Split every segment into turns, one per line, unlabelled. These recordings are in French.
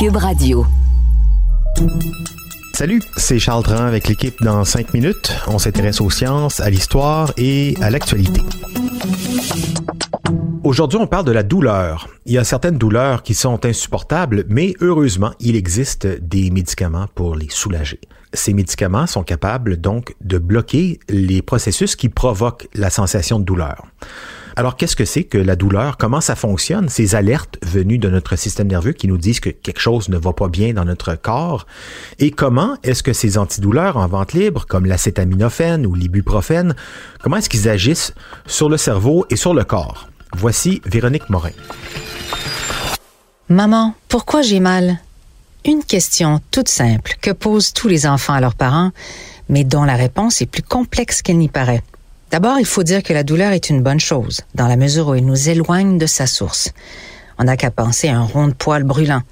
Cube Radio.
Salut, c'est Charles Tran avec l'équipe dans 5 minutes. On s'intéresse aux sciences, à l'histoire et à l'actualité. Aujourd'hui, on parle de la douleur. Il y a certaines douleurs qui sont insupportables, mais heureusement, il existe des médicaments pour les soulager. Ces médicaments sont capables donc de bloquer les processus qui provoquent la sensation de douleur. Alors, qu'est-ce que c'est que la douleur? Comment ça fonctionne? Ces alertes venues de notre système nerveux qui nous disent que quelque chose ne va pas bien dans notre corps. Et comment est-ce que ces antidouleurs en vente libre, comme l'acétaminophène ou l'ibuprofène, comment est-ce qu'ils agissent sur le cerveau et sur le corps? Voici Véronique Morin.
Maman, pourquoi j'ai mal? Une question toute simple que posent tous les enfants à leurs parents, mais dont la réponse est plus complexe qu'elle n'y paraît. D'abord, il faut dire que la douleur est une bonne chose, dans la mesure où elle nous éloigne de sa source. On n'a qu'à penser à un rond de poil brûlant.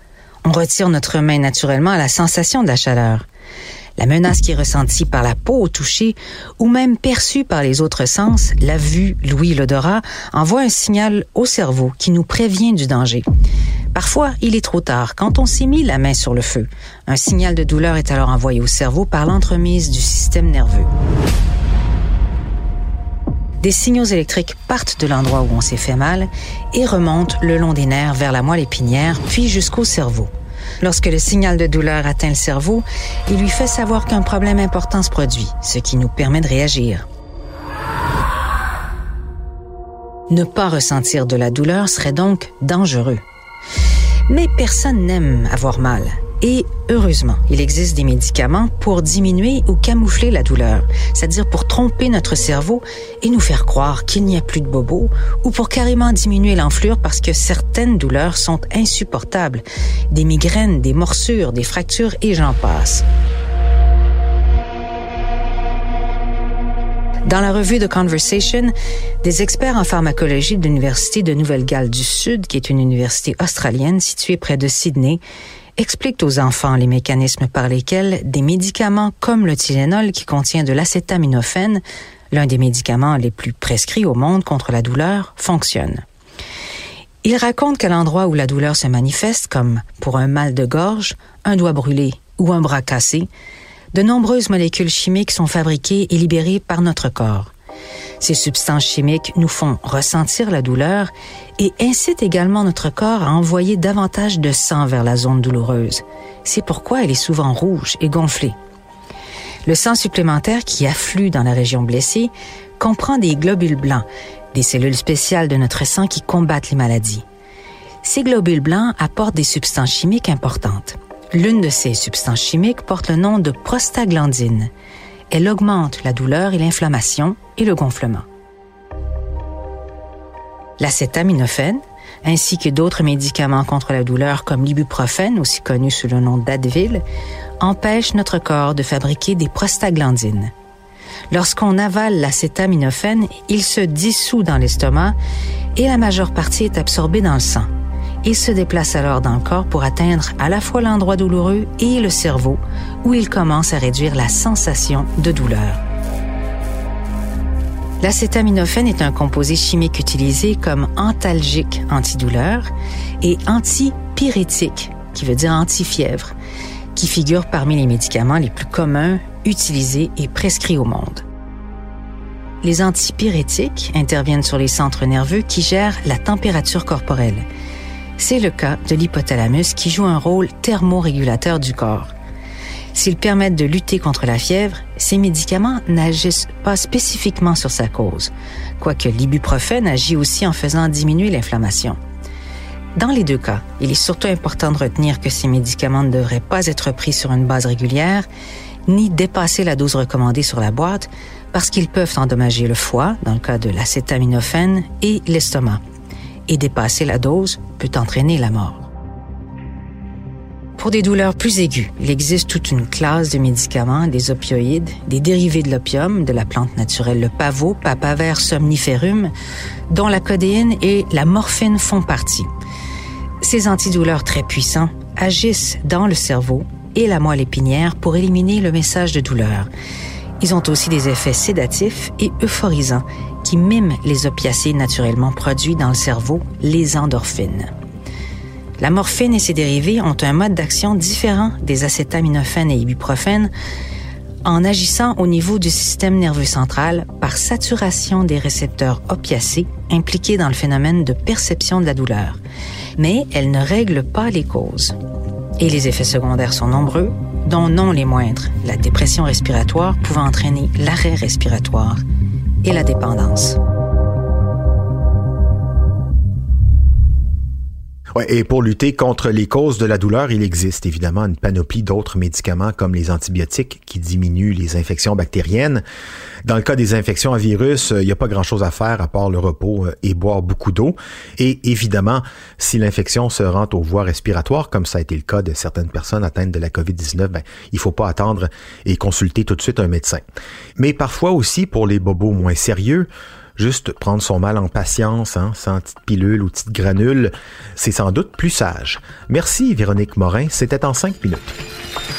On retire notre main naturellement à la sensation de la chaleur. La menace qui est ressentie par la peau au toucher ou même perçue par les autres sens, la vue, l'ouïe, l'odorat, envoie un signal au cerveau qui nous prévient du danger. Parfois, il est trop tard quand on s'est mis la main sur le feu. Un signal de douleur est alors envoyé au cerveau par l'entremise du système nerveux. Des signaux électriques partent de l'endroit où on s'est fait mal et remontent le long des nerfs vers la moelle épinière, puis jusqu'au cerveau. Lorsque le signal de douleur atteint le cerveau, il lui fait savoir qu'un problème important se produit, ce qui nous permet de réagir. Ne pas ressentir de la douleur serait donc dangereux. Mais personne n'aime avoir mal. Et heureusement, il existe des médicaments pour diminuer ou camoufler la douleur, c'est-à-dire pour tromper notre cerveau et nous faire croire qu'il n'y a plus de bobos, ou pour carrément diminuer l'enflure parce que certaines douleurs sont insupportables, des migraines, des morsures, des fractures et j'en passe. Dans la revue The Conversation, des experts en pharmacologie de l'Université de Nouvelle-Galles du Sud, qui est une université australienne située près de Sydney, expliquent aux enfants les mécanismes par lesquels des médicaments comme le Tylenol qui contient de l'acétaminophène, l'un des médicaments les plus prescrits au monde contre la douleur, fonctionnent. Ils racontent qu'à l'endroit où la douleur se manifeste, comme pour un mal de gorge, un doigt brûlé ou un bras cassé, de nombreuses molécules chimiques sont fabriquées et libérées par notre corps. Ces substances chimiques nous font ressentir la douleur et incitent également notre corps à envoyer davantage de sang vers la zone douloureuse. C'est pourquoi elle est souvent rouge et gonflée. Le sang supplémentaire qui afflue dans la région blessée comprend des globules blancs, des cellules spéciales de notre sang qui combattent les maladies. Ces globules blancs apportent des substances chimiques importantes. L'une de ces substances chimiques porte le nom de prostaglandine. Elle augmente la douleur et l'inflammation et le gonflement. L'acétaminophène, ainsi que d'autres médicaments contre la douleur comme l'ibuprofène, aussi connu sous le nom d'Advil, empêchent notre corps de fabriquer des prostaglandines. Lorsqu'on avale l'acétaminophène, il se dissout dans l'estomac et la majeure partie est absorbée dans le sang. Il se déplace alors dans le corps pour atteindre à la fois l'endroit douloureux et le cerveau, où il commence à réduire la sensation de douleur. L'acétaminophène est un composé chimique utilisé comme antalgique antidouleur et antipyrétique, qui veut dire antifièvre, qui figure parmi les médicaments les plus communs utilisés et prescrits au monde. Les antipyrétiques interviennent sur les centres nerveux qui gèrent la température corporelle. C'est le cas de l'hypothalamus qui joue un rôle thermorégulateur du corps. S'ils permettent de lutter contre la fièvre, ces médicaments n'agissent pas spécifiquement sur sa cause, quoique l'ibuprofène agit aussi en faisant diminuer l'inflammation. Dans les deux cas, il est surtout important de retenir que ces médicaments ne devraient pas être pris sur une base régulière, ni dépasser la dose recommandée sur la boîte, parce qu'ils peuvent endommager le foie, dans le cas de l'acétaminophène, et l'estomac. Et dépasser la dose peut entraîner la mort. Pour des douleurs plus aiguës, il existe toute une classe de médicaments, des opioïdes, des dérivés de l'opium, de la plante naturelle le pavot, papaver somniferum, dont la codéine et la morphine font partie. Ces antidouleurs très puissants agissent dans le cerveau et la moelle épinière pour éliminer le message de douleur. Ils ont aussi des effets sédatifs et euphorisants qui miment les opiacés naturellement produits dans le cerveau, les endorphines. La morphine et ses dérivés ont un mode d'action différent des acétaminophènes et ibuprofènes en agissant au niveau du système nerveux central par saturation des récepteurs opiacés impliqués dans le phénomène de perception de la douleur. Mais elles ne règlent pas les causes. Et les effets secondaires sont nombreux, dont non les moindres, la dépression respiratoire pouvant entraîner l'arrêt respiratoire et la dépendance.
Et pour lutter contre les causes de la douleur, il existe évidemment une panoplie d'autres médicaments comme les antibiotiques qui diminuent les infections bactériennes. Dans le cas des infections à virus, il n'y a pas grand-chose à faire à part le repos euh, et boire beaucoup d'eau. Et évidemment, si l'infection se rend aux voies respiratoires, comme ça a été le cas de certaines personnes atteintes de la COVID-19, ben, il faut pas attendre et consulter tout de suite un médecin. Mais parfois aussi, pour les bobos moins sérieux, juste prendre son mal en patience, hein, sans petite pilule ou petite granule, c'est sans doute plus sage. Merci Véronique Morin, c'était en cinq minutes.